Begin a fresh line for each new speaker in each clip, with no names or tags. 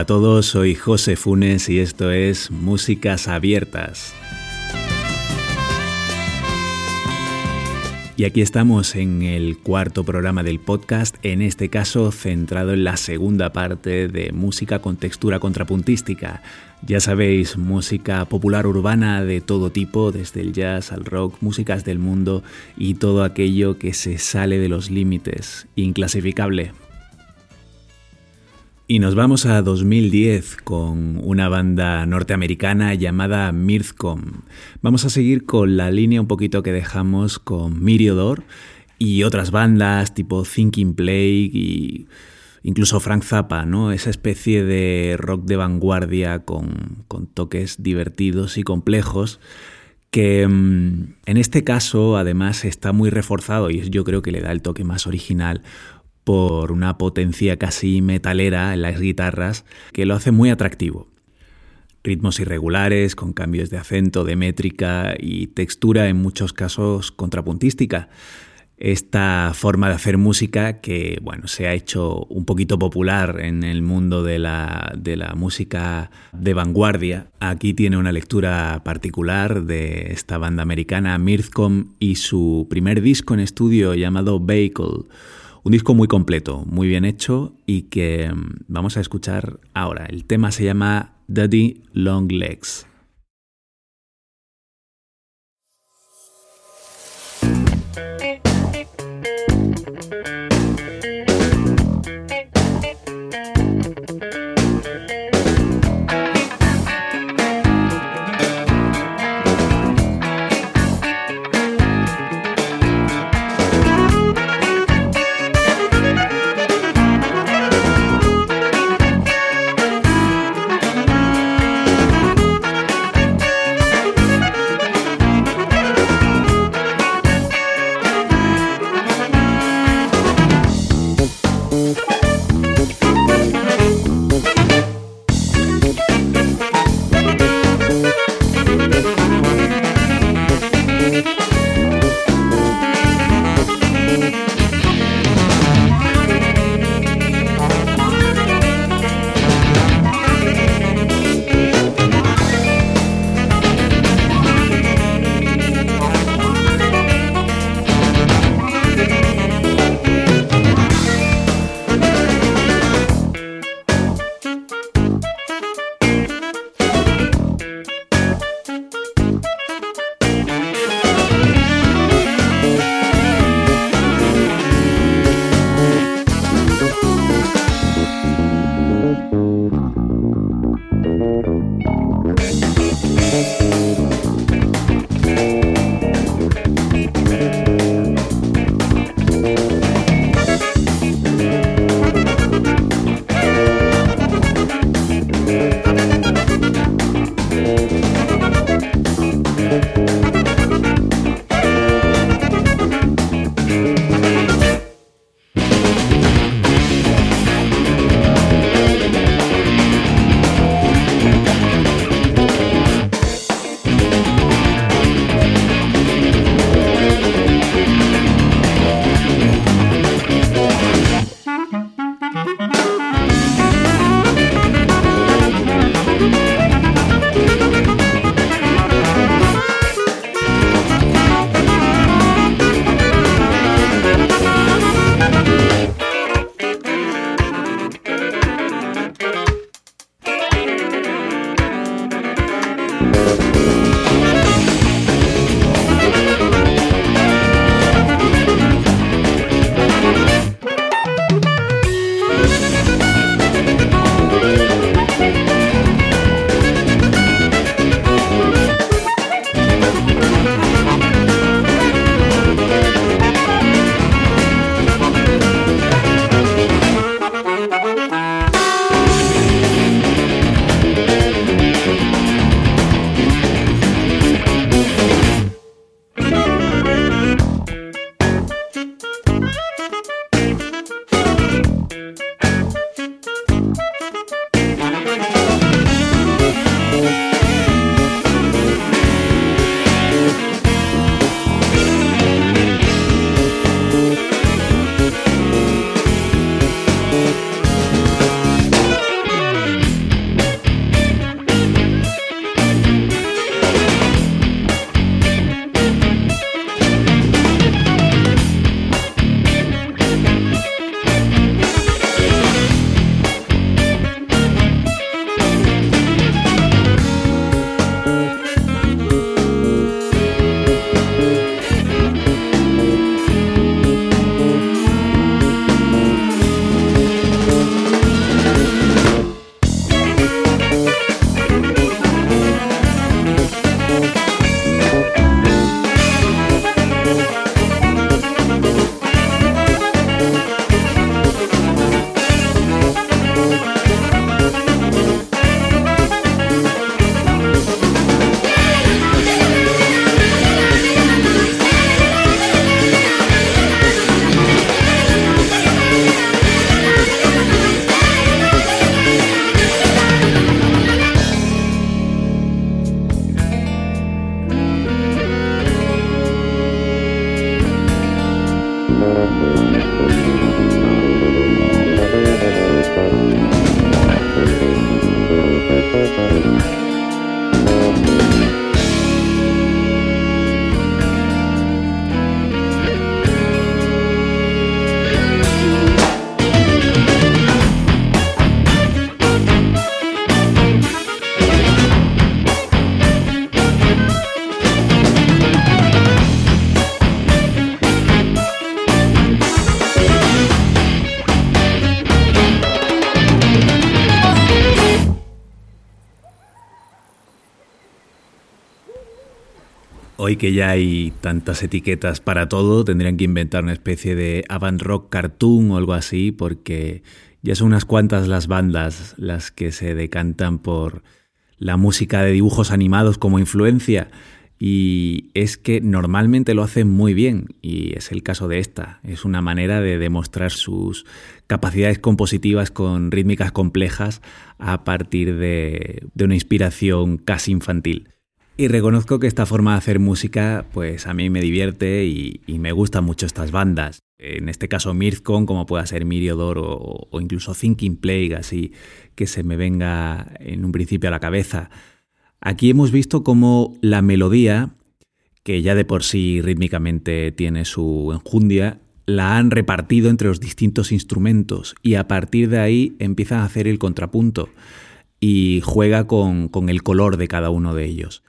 Hola a todos, soy José Funes y esto es Músicas Abiertas. Y aquí estamos en el cuarto programa del podcast, en este caso centrado en la segunda parte de música con textura contrapuntística. Ya sabéis, música popular urbana de todo tipo, desde el jazz al rock, músicas del mundo y todo aquello que se sale de los límites, inclasificable. Y nos vamos a 2010 con una banda norteamericana llamada Mirthcom. Vamos a seguir con la línea un poquito que dejamos con Miriodor y otras bandas tipo Thinking Plague y incluso Frank Zappa, ¿no? Esa especie de rock de vanguardia con, con toques divertidos y complejos que mm, en este caso además está muy reforzado y yo creo que le da el toque más original por una potencia casi metalera en las guitarras que lo hace muy atractivo. Ritmos irregulares, con cambios de acento, de métrica y textura en muchos casos contrapuntística. Esta forma de hacer música que bueno, se ha hecho un poquito popular en el mundo de la, de la música de vanguardia. Aquí tiene una lectura particular de esta banda americana Mirthcom y su primer disco en estudio llamado Vehicle un disco muy completo, muy bien hecho y que mm, vamos a escuchar ahora. El tema se llama Daddy Long Legs. Que ya hay tantas etiquetas para todo, tendrían que inventar una especie de avant rock cartoon o algo así, porque ya son unas cuantas las bandas las que se decantan por la música de dibujos animados como influencia. Y es que normalmente lo hacen muy bien, y es el caso de esta. Es una manera de demostrar sus capacidades compositivas con rítmicas complejas a partir de, de una inspiración casi infantil. Y reconozco que esta forma de hacer música, pues a mí me divierte y, me gustan mucho estas bandas. En este caso Mirthcon, como pueda ser Miriodor o, incluso Thinking Plague, así que se me venga en un principio a la cabeza. Aquí hemos visto cómo la melodía, que ya de por sí rítmicamente tiene su enjundia, la han repartido entre los distintos instrumentos y a partir de ahí empiezan a hacer el contrapunto y juega con el color de cada uno de ellos.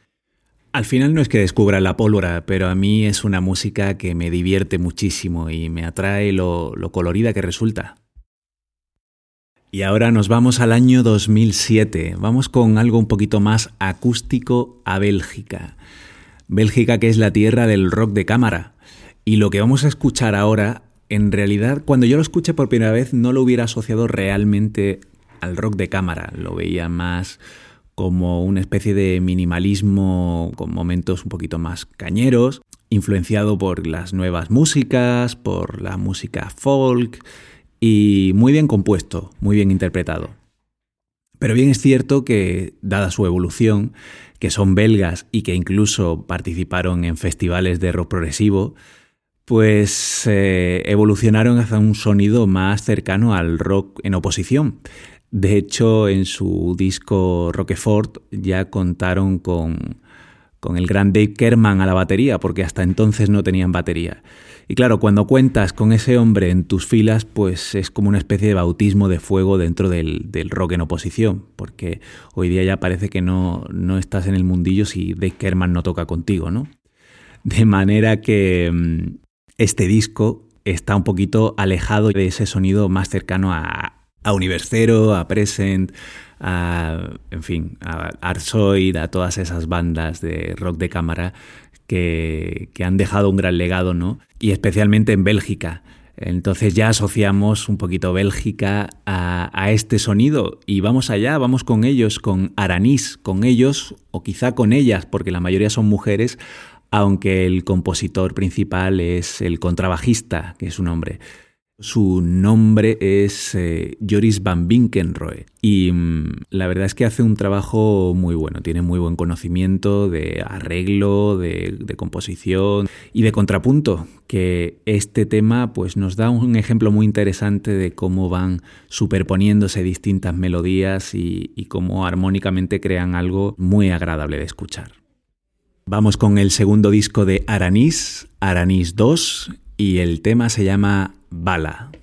Al final no es que descubra la pólvora, pero a mí es una música que me divierte muchísimo y me atrae lo, colorida que resulta. Y ahora nos vamos al año 2007. Vamos con algo un poquito más acústico a Bélgica. Bélgica que es la tierra del rock de cámara. Y lo que vamos a escuchar ahora, en realidad cuando yo lo escuché por primera vez no lo hubiera asociado realmente al rock de cámara. Lo veía más como una especie de minimalismo con momentos un poquito más cañeros, influenciado por las nuevas músicas, por la música folk y muy bien compuesto, muy bien interpretado. Pero bien es cierto que, dada su evolución, que son belgas y que incluso participaron en festivales de rock progresivo, pues eh, evolucionaron hacia un sonido más cercano al rock en oposición, de hecho, en su disco Roquefort ya contaron con, con el gran Dave Kerman a la batería, porque hasta entonces no tenían batería. Y claro, cuando cuentas con ese hombre en tus filas, pues es como una especie de bautismo de fuego dentro del, del rock en oposición, porque hoy día ya parece que no, no, estás en el mundillo si Dave Kerman no toca contigo, ¿no? De manera que mm, este disco está un poquito alejado de ese sonido más cercano a, a Universero, a Present, a, en fin, a Arsoid, a todas esas bandas de rock de cámara que, han dejado un gran legado, ¿no? Y especialmente en Bélgica. Entonces ya asociamos un poquito Bélgica a, a, este sonido y vamos allá, vamos con ellos, con Aranis, con ellos o quizá con ellas, porque la mayoría son mujeres, aunque el compositor principal es el contrabajista, que es un hombre. Su nombre es eh, Joris Van Binkenroe y mm, la verdad es que hace un trabajo muy bueno, tiene muy buen conocimiento de arreglo, de, composición y de contrapunto, que este tema pues nos da un ejemplo muy interesante de cómo van superponiéndose distintas melodías y, cómo armónicamente crean algo muy agradable de escuchar. Vamos con el segundo disco de Aranis, Aranis 2, y el tema se llama Bala.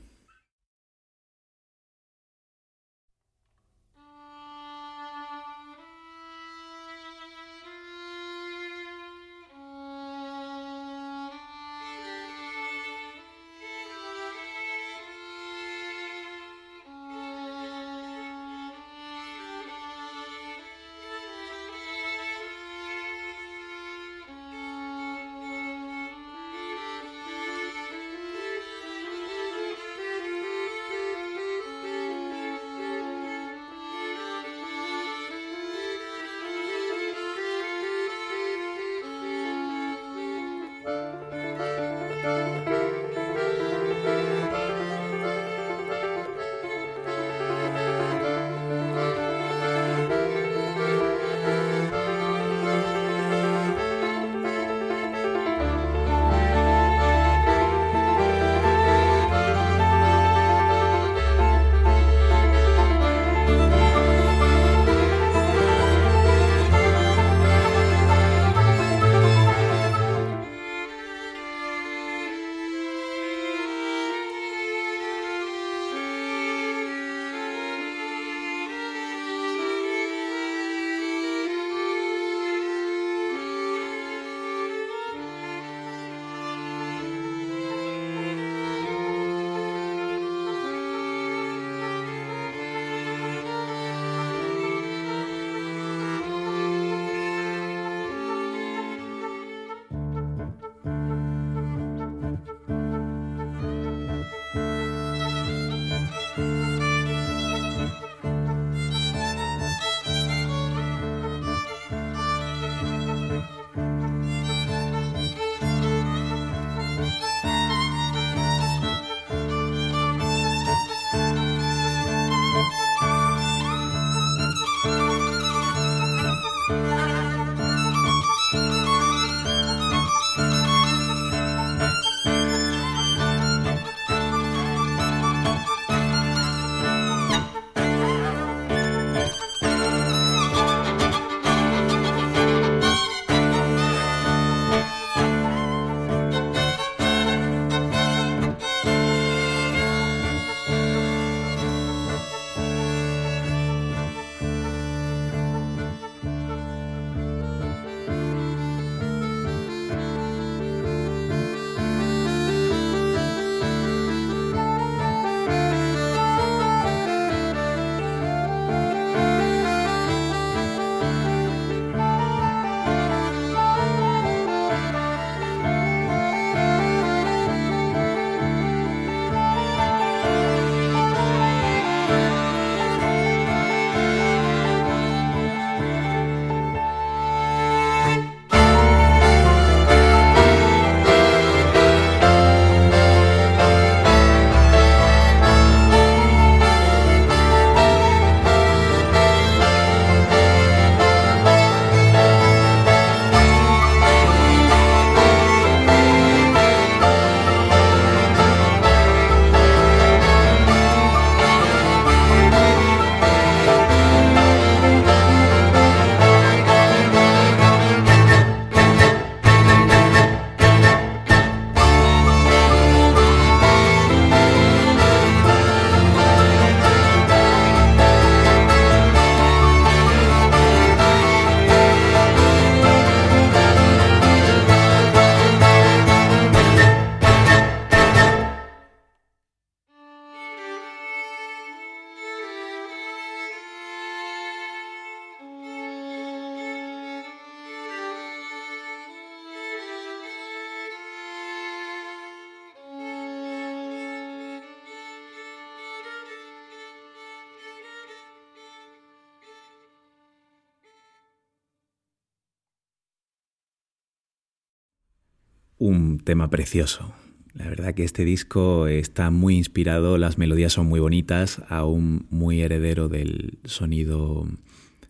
Un tema precioso. La verdad que este disco está muy inspirado, las melodías son muy bonitas, aún muy heredero del sonido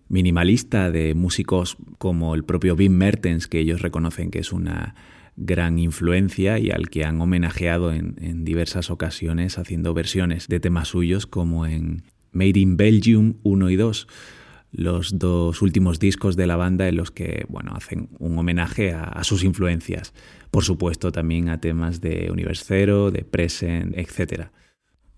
minimalista de músicos como el propio Wim Mertens, que ellos reconocen que es una gran influencia y al que han homenajeado en, en, diversas ocasiones haciendo versiones de temas suyos como en Made in Belgium 1 y 2 los dos últimos discos de la banda en los que bueno, hacen un homenaje a, sus influencias. Por supuesto, también a temas de Universe Zero, de Present, etc.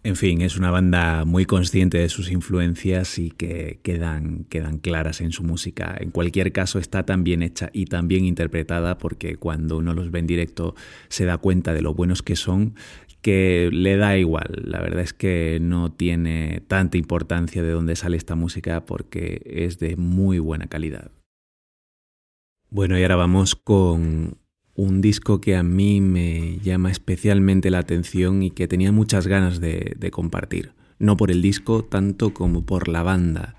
En fin, es una banda muy consciente de sus influencias y que quedan, quedan claras en su música. En cualquier caso, está tan bien hecha y tan bien interpretada porque cuando uno los ve en directo se da cuenta de lo buenos que son que le da igual. La verdad es que no tiene tanta importancia de dónde sale esta música porque es de muy buena calidad. Bueno, y ahora vamos con un disco que a mí me llama especialmente la atención y que tenía muchas ganas de, compartir. No por el disco tanto como por la banda.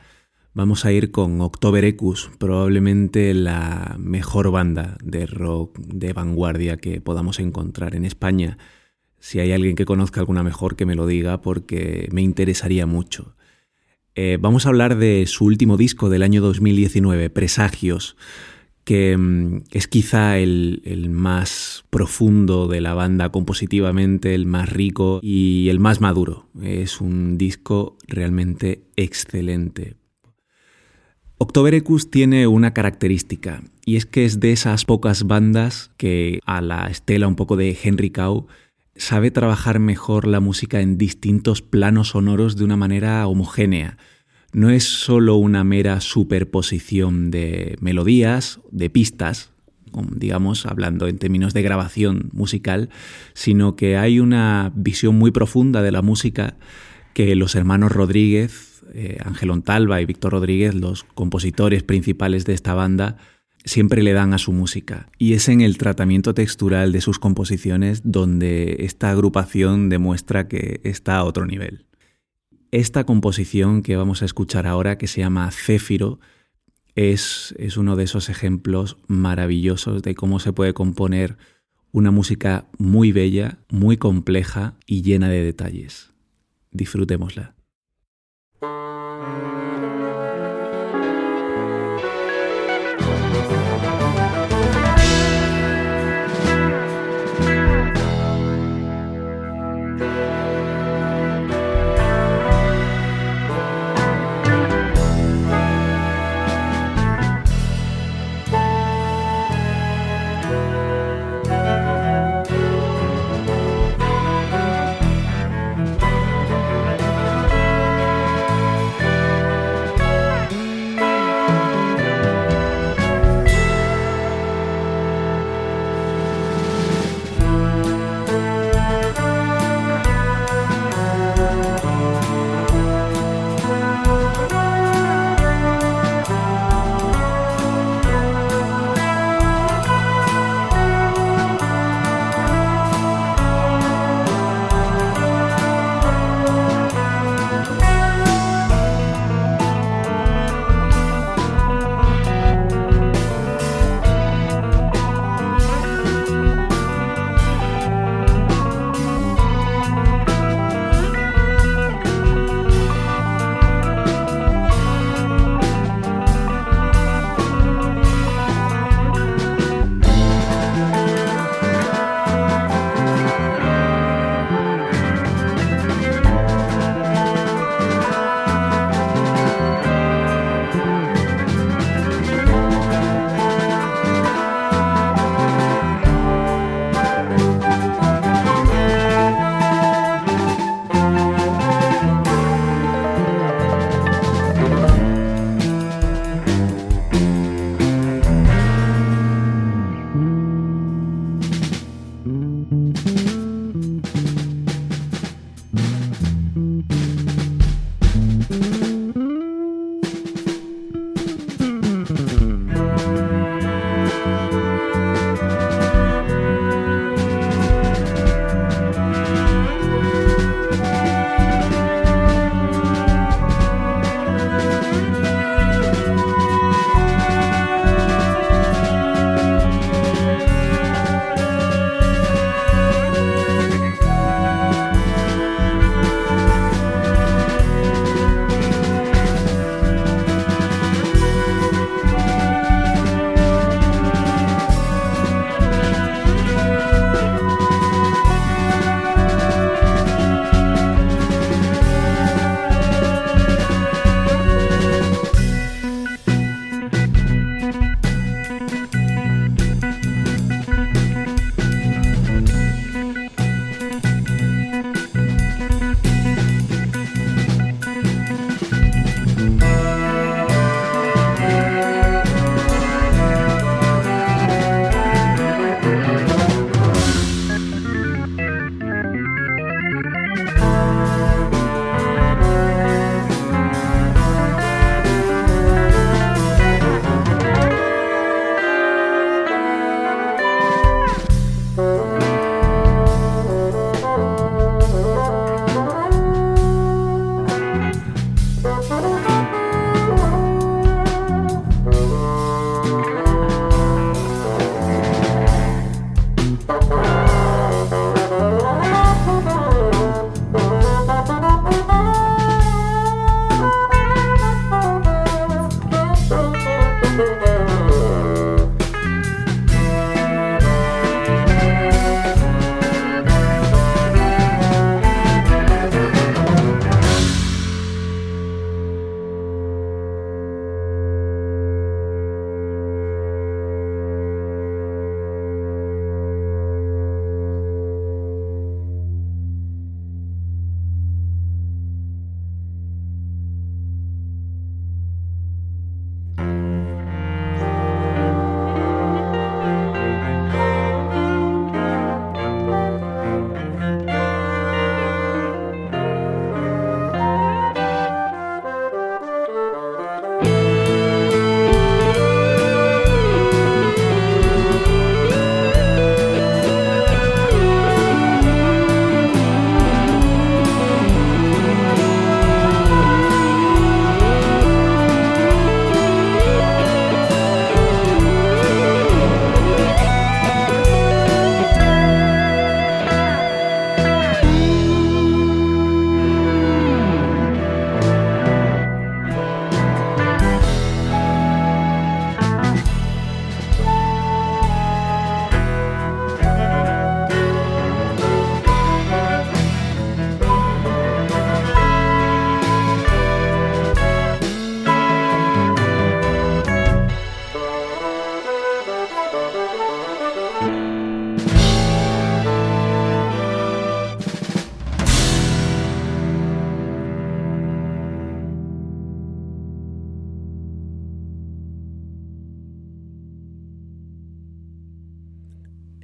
Vamos a ir con October Ecus, probablemente la mejor banda de rock de vanguardia que podamos encontrar en España si hay alguien que conozca alguna mejor, que me lo diga porque me interesaría mucho. Eh, vamos a hablar de su último disco del año 2019, Presagios, que mm, es quizá el, el, más profundo de la banda compositivamente, el más rico y el más maduro. Es un disco realmente excelente. October Ecus tiene una característica y es que es de esas pocas bandas que a la estela un poco de Henry Cow sabe trabajar mejor la música en distintos planos sonoros de una manera homogénea. No es solo una mera superposición de melodías, de pistas, digamos, hablando en términos de grabación musical, sino que hay una visión muy profunda de la música que los hermanos Rodríguez, eh, Ángel Ontalva y Víctor Rodríguez, los compositores principales de esta banda, siempre le dan a su música. Y es en el tratamiento textural de sus composiciones donde esta agrupación demuestra que está a otro nivel. Esta composición que vamos a escuchar ahora, que se llama Céfiro, es, es uno de esos ejemplos maravillosos de cómo se puede componer una música muy bella, muy compleja y llena de detalles. Disfrutémosla.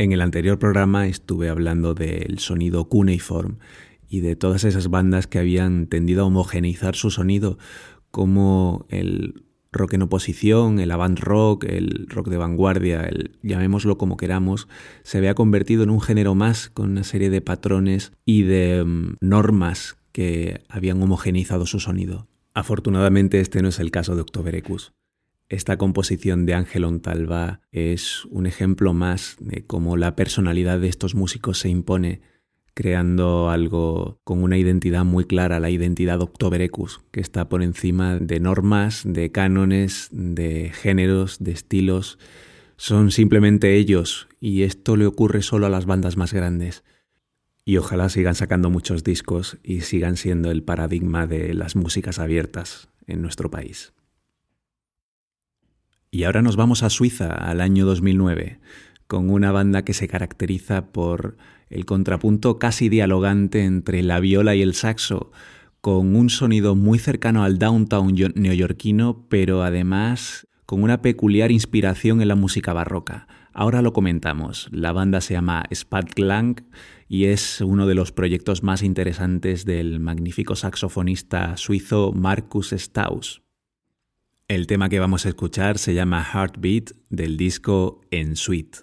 En el anterior programa estuve hablando del sonido cuneiform y de todas esas bandas que habían tendido a homogeneizar su sonido, como el rock en oposición, el avant rock, el rock de vanguardia, el, llamémoslo como queramos, se había convertido en un género más con una serie de patrones y de mm, normas que habían homogeneizado su sonido. Afortunadamente este no es el caso de Octoberecus. Esta composición de Ángel Ontalva es un ejemplo más de cómo la personalidad de estos músicos se impone, creando algo con una identidad muy clara, la identidad Octoberecus, que está por encima de normas, de cánones, de géneros, de estilos. Son simplemente ellos, y esto le ocurre solo a las bandas más grandes. Y ojalá sigan sacando muchos discos y sigan siendo el paradigma de las músicas abiertas en nuestro país. Y ahora nos vamos a Suiza, al año 2009, con una banda que se caracteriza por el contrapunto casi dialogante entre la viola y el saxo, con un sonido muy cercano al downtown neoyorquino, pero además con una peculiar inspiración en la música barroca. Ahora lo comentamos. La banda se llama Spatklang y es uno de los proyectos más interesantes del magnífico saxofonista suizo Marcus Staus. El tema que vamos a escuchar se llama Heartbeat del disco En Suite.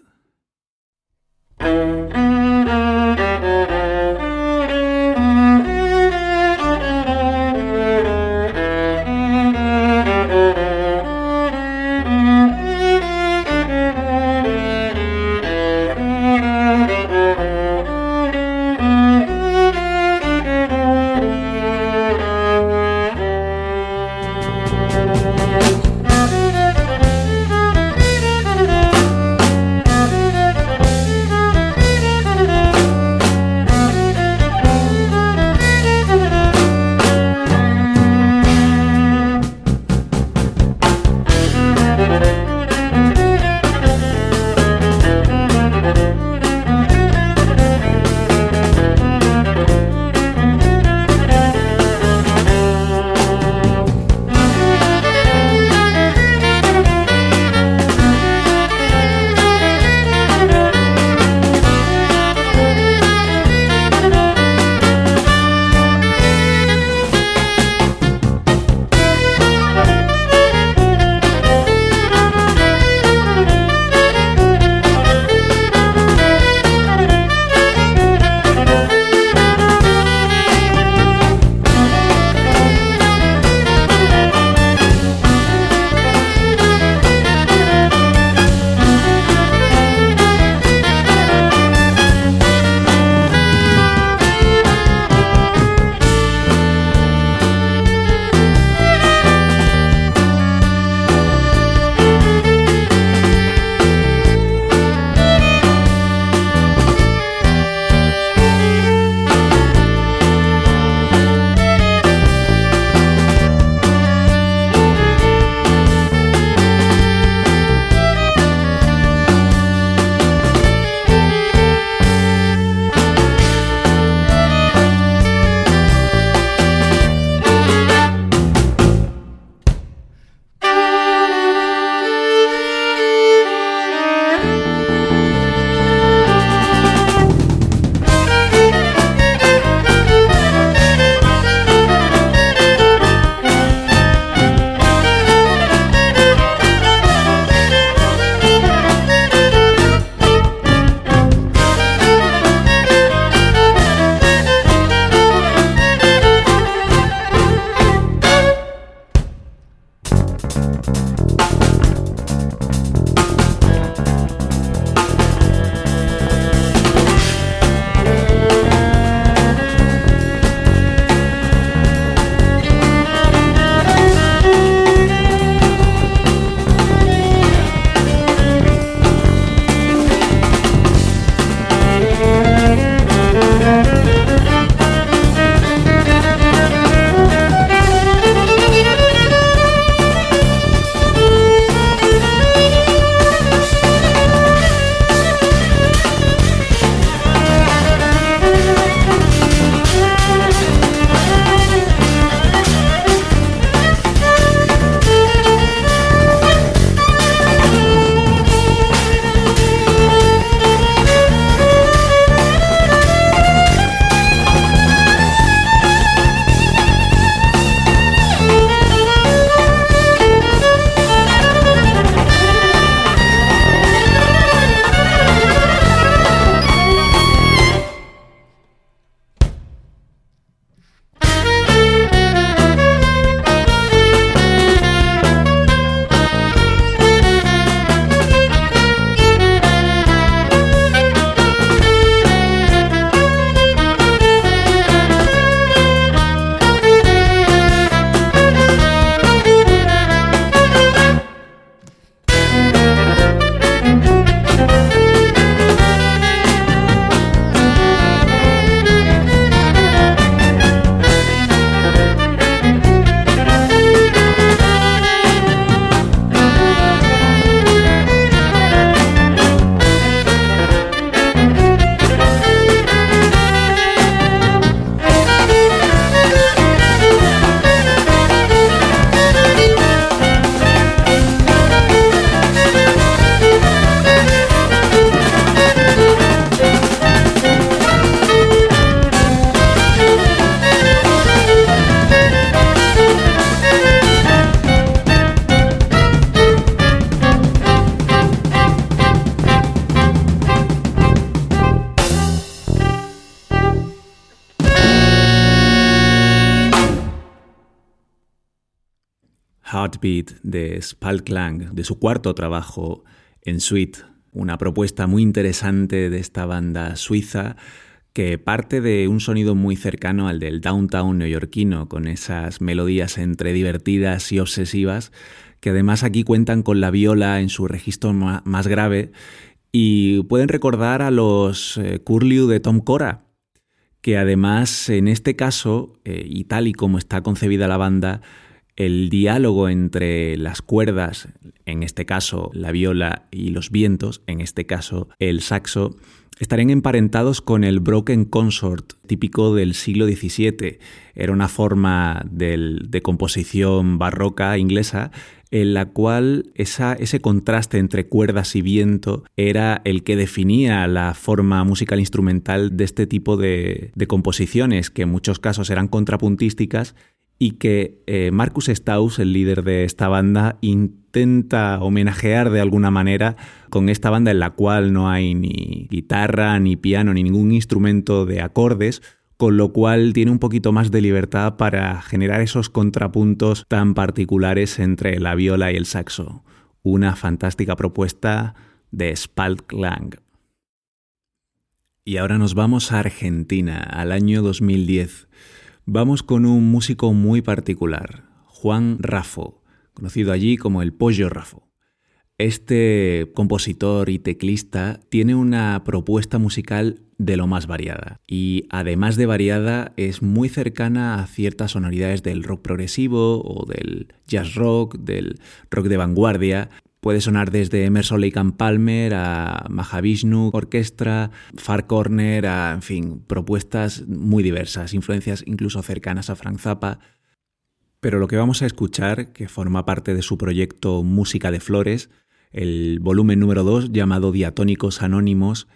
De Spalklang, de su cuarto trabajo en Suite, una propuesta muy interesante de esta banda suiza que parte de un sonido muy cercano al del downtown neoyorquino, con esas melodías entre divertidas y obsesivas, que además aquí cuentan con la viola en su registro más grave y pueden recordar a los eh, Curlew de Tom Cora, que además en este caso, y tal y como está concebida la banda, el diálogo entre las cuerdas, en este caso la viola y los vientos, en este caso el saxo, estarían emparentados con el broken consort típico del siglo XVII. Era una forma de composición barroca inglesa en la cual ese contraste entre cuerdas y viento era el que definía la forma musical instrumental de este tipo de, composiciones, que en muchos casos eran contrapuntísticas y que eh, Marcus Staus, el líder de esta banda, intenta homenajear de alguna manera con esta banda en la cual no hay ni guitarra, ni piano, ni ningún instrumento de acordes, con lo cual tiene un poquito más de libertad para generar esos contrapuntos tan particulares entre la viola y el saxo. Una fantástica propuesta de Spalt Lang. Y ahora nos vamos a Argentina, al año 2010. Vamos con un músico muy particular, Juan Rafo, conocido allí como el Pollo Rafo. Este compositor y teclista tiene una propuesta musical de lo más variada y además de variada es muy cercana a ciertas sonoridades del rock progresivo o del jazz rock, del rock de vanguardia. Puede sonar desde Emerson Lake and Palmer a Mahavishnu Orquestra, Far Corner, a, en fin, propuestas muy diversas, influencias incluso cercanas a Frank Zappa. Pero lo que vamos a escuchar, que forma parte de su proyecto Música de Flores, el volumen número 2 llamado Diatónicos Anónimos,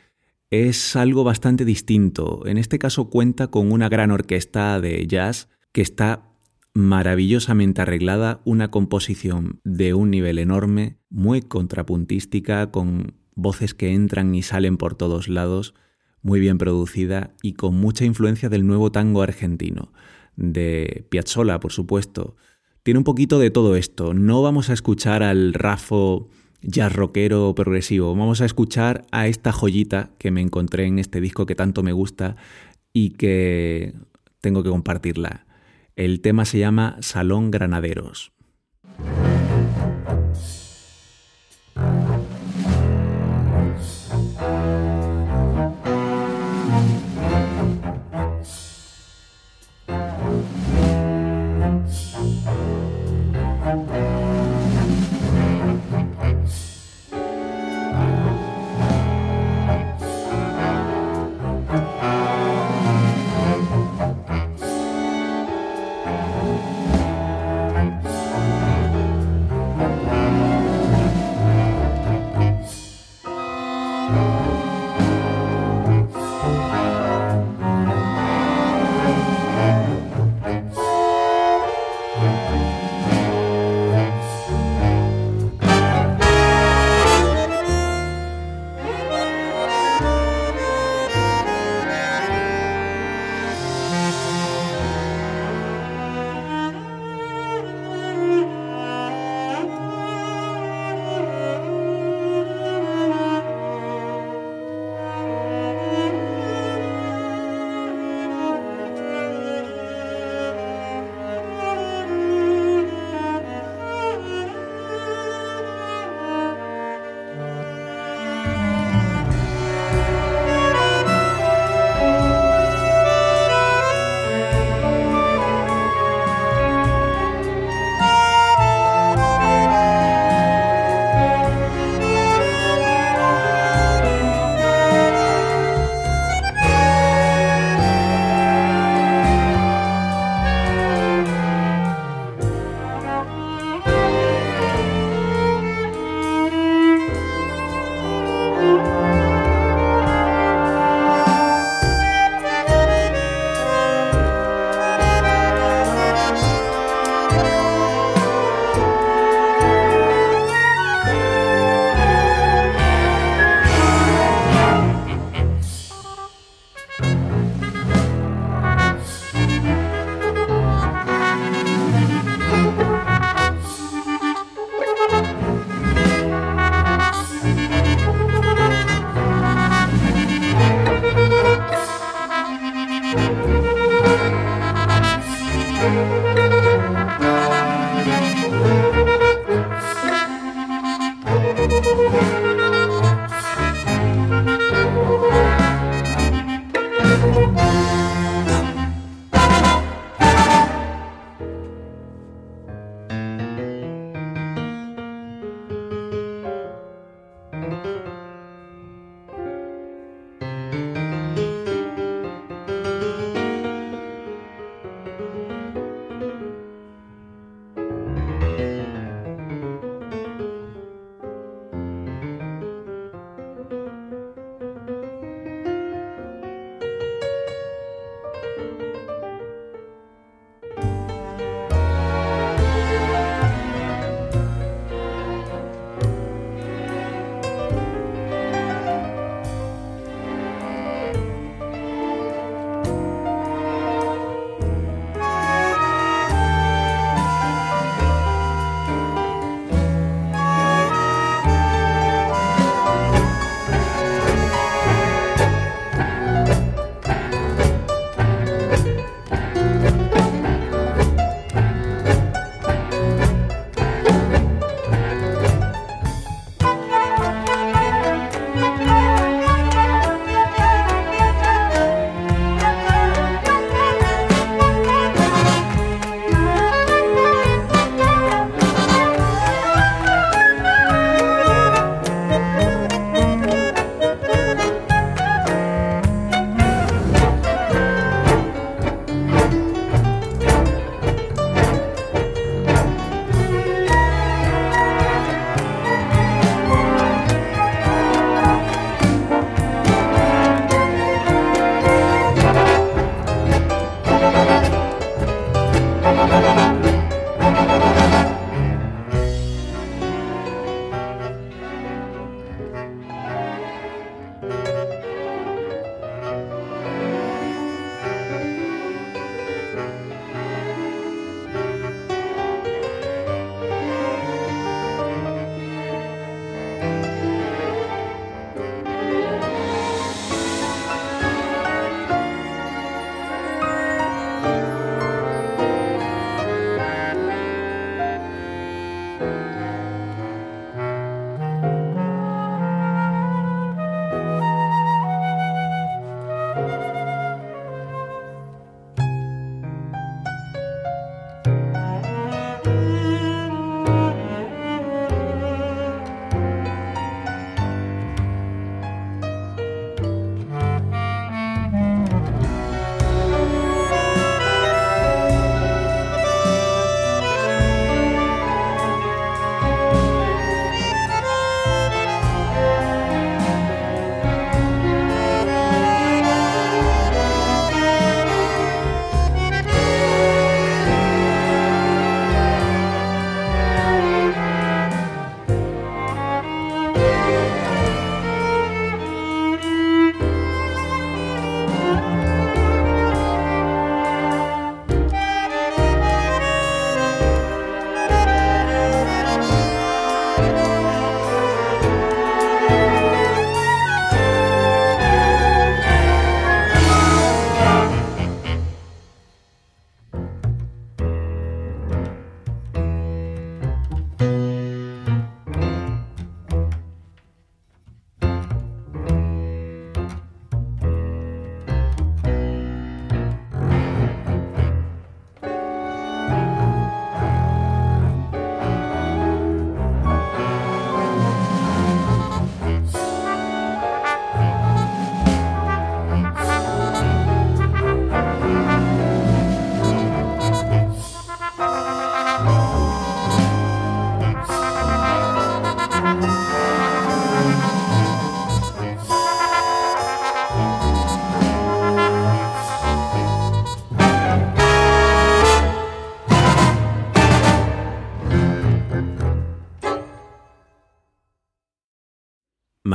es algo bastante distinto. En este caso cuenta con una gran orquesta de jazz que está maravillosamente arreglada, una composición de un nivel enorme, muy contrapuntística, con voces que entran y salen por todos lados, muy bien producida y con mucha influencia del nuevo tango argentino, de Piazzolla, por supuesto. Tiene un poquito de todo esto. No vamos a escuchar al Rafo jazz rockero progresivo. Vamos a escuchar a esta joyita que me encontré en este disco que tanto me gusta y que tengo que compartirla. El tema se llama Salón Granaderos.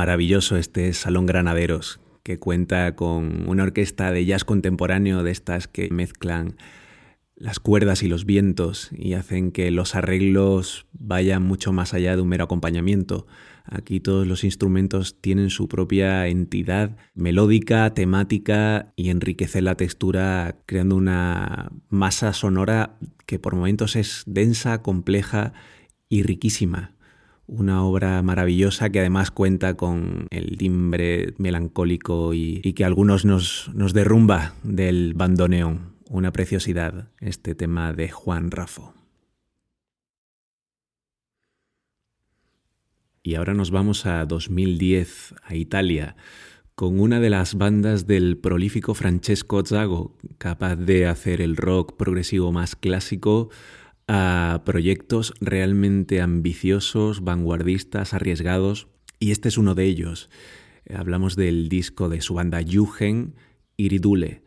Maravilloso este Salón Granaderos, que cuenta con una orquesta de jazz contemporáneo de estas que mezclan las cuerdas y los vientos y hacen que los arreglos vayan mucho más allá de un mero acompañamiento. Aquí todos los instrumentos tienen su propia entidad melódica, temática y enriquecen la textura creando una masa sonora que por momentos es densa, compleja y riquísima. Una obra maravillosa que además cuenta con el timbre melancólico y, que a algunos nos, nos derrumba del bandoneón. Una preciosidad este tema de Juan Rafo. Y ahora nos vamos a 2010, a Italia, con una de las bandas del prolífico Francesco Zago, capaz de hacer el rock progresivo más clásico a proyectos realmente ambiciosos, vanguardistas, arriesgados, y este es uno de ellos. Hablamos del disco de su banda Yugen, Iridule,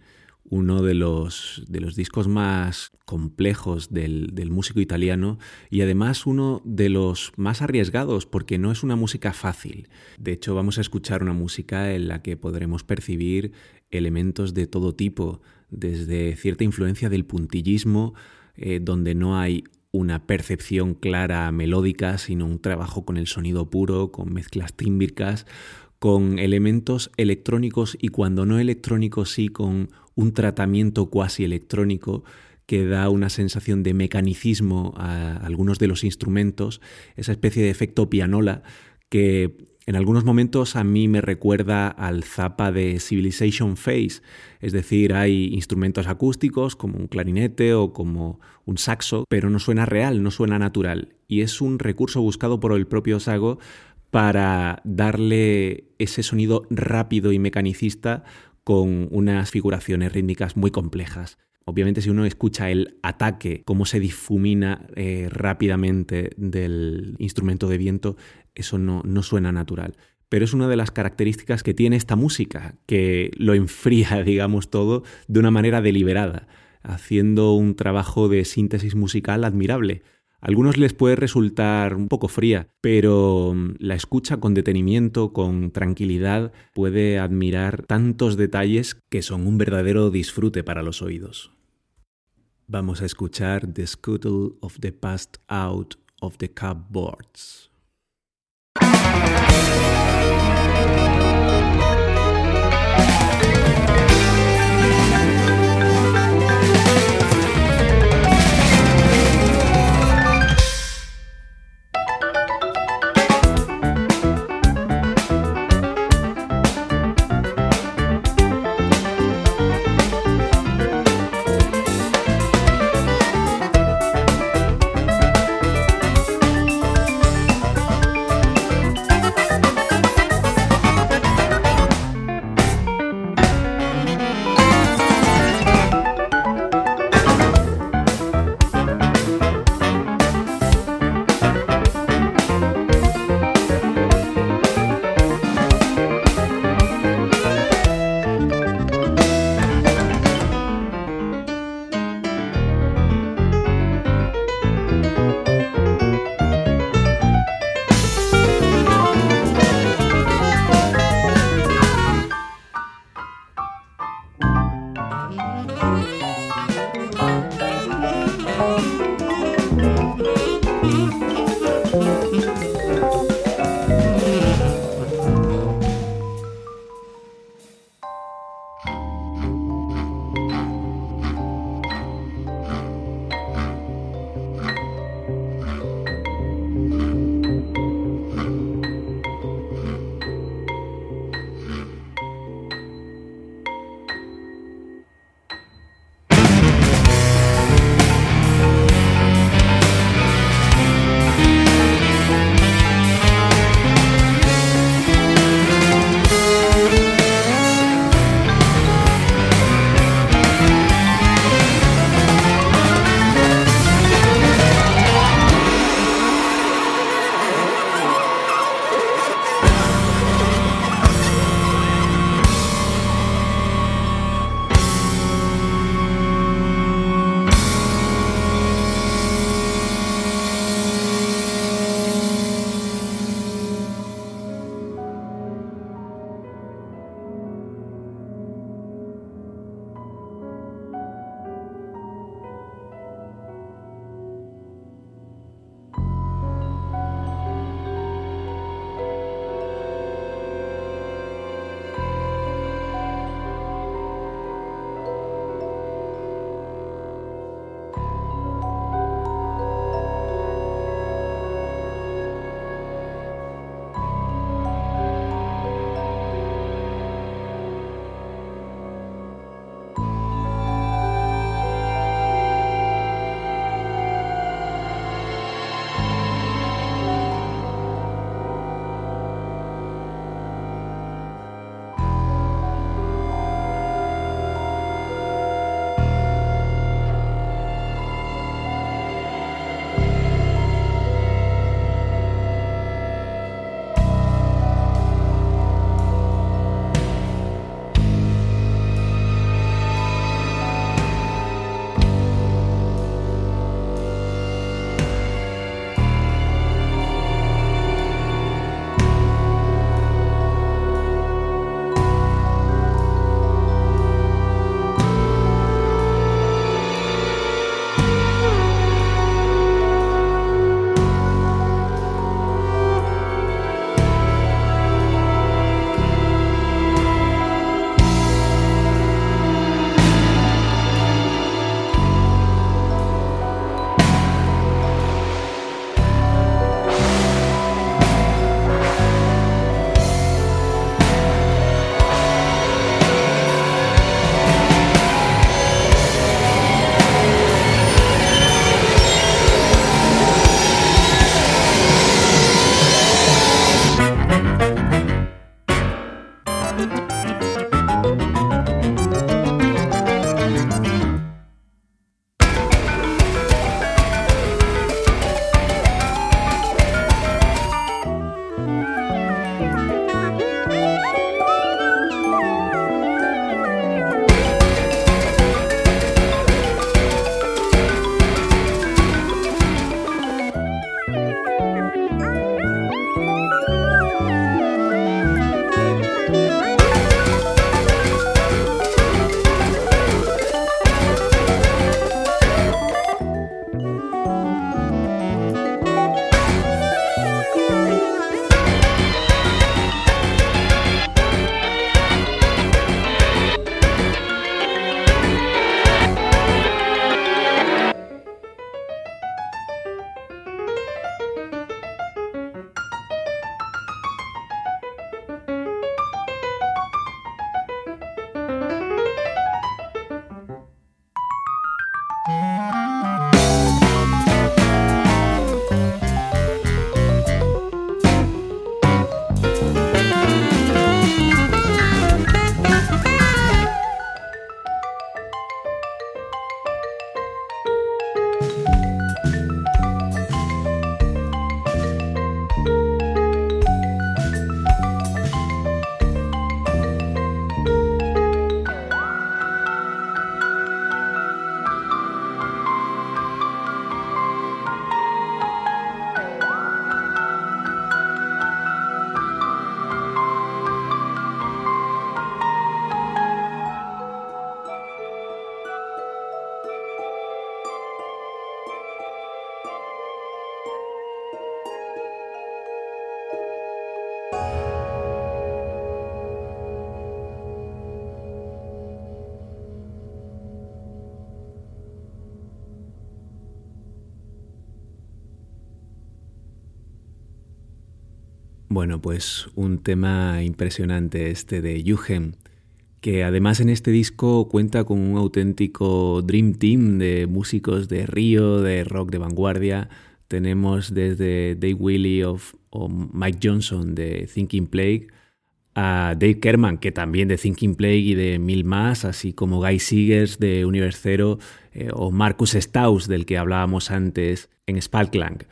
uno de los, de los discos más complejos del, del, músico italiano y además uno de los más arriesgados porque no es una música fácil. De hecho, vamos a escuchar una música en la que podremos percibir elementos de todo tipo, desde cierta influencia del puntillismo, eh, donde no hay una percepción clara melódica, sino un trabajo con el sonido puro, con mezclas tímbricas, con elementos electrónicos y cuando no electrónicos sí con un tratamiento cuasi electrónico que da una sensación de mecanicismo a algunos de los instrumentos, esa especie de efecto pianola que en algunos momentos a mí me recuerda al zapa de Civilization Phase, es decir, hay instrumentos acústicos como un clarinete o como un saxo, pero no suena real, no suena natural. Y es un recurso buscado por el propio Sago para darle ese sonido rápido y mecanicista con unas figuraciones rítmicas muy complejas. Obviamente si uno escucha el ataque, cómo se difumina eh, rápidamente del instrumento de viento, eso no, no suena natural. Pero es una de las características que tiene esta música, que lo enfría, digamos, todo de una manera deliberada, haciendo un trabajo de síntesis musical admirable. A algunos les puede resultar un poco fría, pero mm, la escucha con detenimiento, con tranquilidad, puede admirar tantos detalles que son un verdadero disfrute para los oídos. Vamos a escuchar The Scuttle of the Past Out of the Cupboards. Bye. Bueno, pues un tema impresionante este de Yugen, que además en este disco cuenta con un auténtico Dream Team de músicos de Río, de rock de vanguardia. Tenemos desde Dave Willy o Mike Johnson de Thinking Plague a Dave Kerman, que también de Thinking Plague y de mil más, así como Guy Seegers de Universe Zero eh, o Marcus Staus, del que hablábamos antes en Spalklang.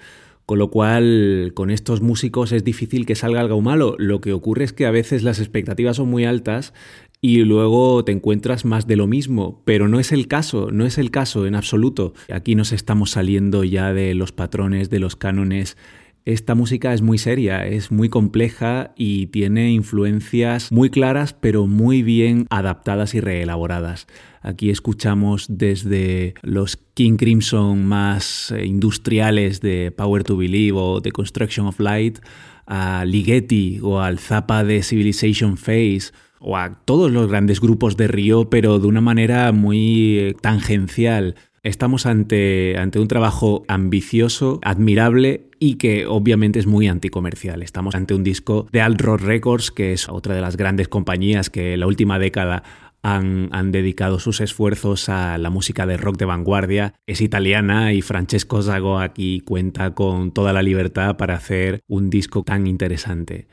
Con lo cual, con estos músicos es difícil que salga algo malo. Lo que ocurre es que a veces las expectativas son muy altas y luego te encuentras más de lo mismo, pero no es el caso, no es el caso en absoluto. Aquí nos estamos saliendo ya de los patrones, de los cánones esta música es muy seria, es muy compleja y tiene influencias muy claras pero muy bien adaptadas y reelaboradas. Aquí escuchamos desde los King Crimson más eh, industriales de Power to Believe o The Construction of Light, a Ligeti o al Zappa de Civilization Face o a todos los grandes grupos de Río, pero de una manera muy eh, tangencial. Estamos ante, ante un trabajo ambicioso, admirable y que obviamente es muy anticomercial. Estamos ante un disco de Alt Rock Records, que es otra de las grandes compañías que en la última década han, han, dedicado sus esfuerzos a la música de rock de vanguardia. Es italiana y Francesco Zago aquí cuenta con toda la libertad para hacer un disco tan interesante.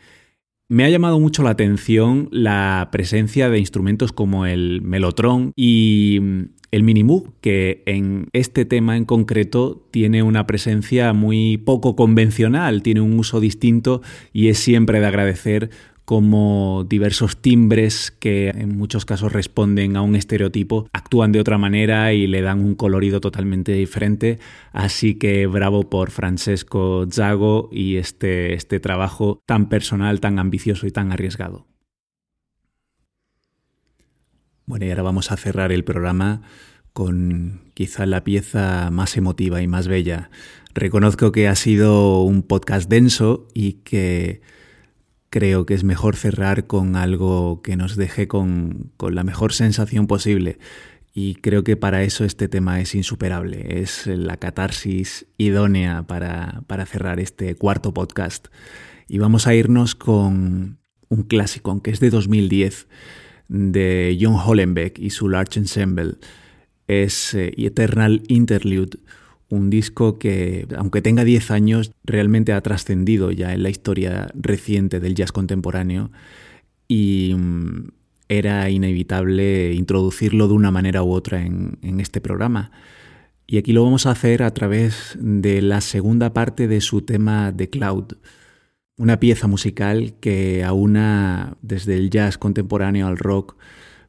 Me ha llamado mucho la atención la presencia de instrumentos como el melotron y el Minimoog, que en este tema en concreto tiene una presencia muy poco convencional, tiene un uso distinto y es siempre de agradecer como diversos timbres que en muchos casos responden a un estereotipo actúan de otra manera y le dan un colorido totalmente diferente. Así que bravo por Francesco Zago y este, este trabajo tan personal, tan ambicioso y tan arriesgado. Bueno, y ahora vamos a cerrar el programa con quizá la pieza más emotiva y más bella. Reconozco que ha sido un podcast denso y que creo que es mejor cerrar con algo que nos deje con, la mejor sensación posible. Y creo que para eso este tema es insuperable. Es la catarsis idónea para, para cerrar este cuarto podcast. Y vamos a irnos con un clásico, aunque es de 2010 de John Hollenbeck y su Large Ensemble. Es eh, Eternal Interlude, un disco que, aunque tenga 10 años, realmente ha trascendido ya en la historia reciente del jazz contemporáneo y mm, era inevitable introducirlo de una manera u otra en, en este programa. Y aquí lo vamos a hacer a través de la segunda parte de su tema The Cloud una pieza musical que aúna desde el jazz contemporáneo al rock,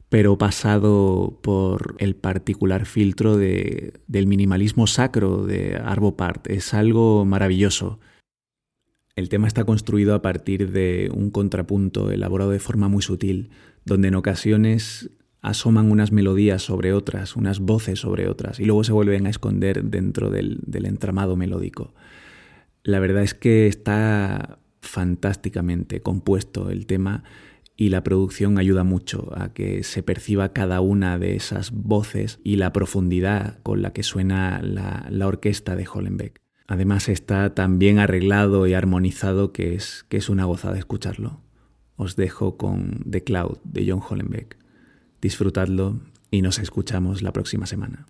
pero pasado por el particular filtro de, del minimalismo sacro de Arvo Part. Es algo maravilloso. El tema está construido a partir de un contrapunto elaborado de forma muy sutil, donde en ocasiones asoman unas melodías sobre otras, unas voces sobre otras, y luego se vuelven a esconder dentro del entramado melódico. La verdad es que está fantásticamente compuesto el tema y la producción ayuda mucho a que se perciba cada una de esas voces y la profundidad con la que suena la, orquesta de Hollenbeck. Además está tan bien arreglado y armonizado que es, que es una gozada escucharlo. Os dejo con The Cloud de John Hollenbeck. Disfrutadlo y nos escuchamos la próxima semana.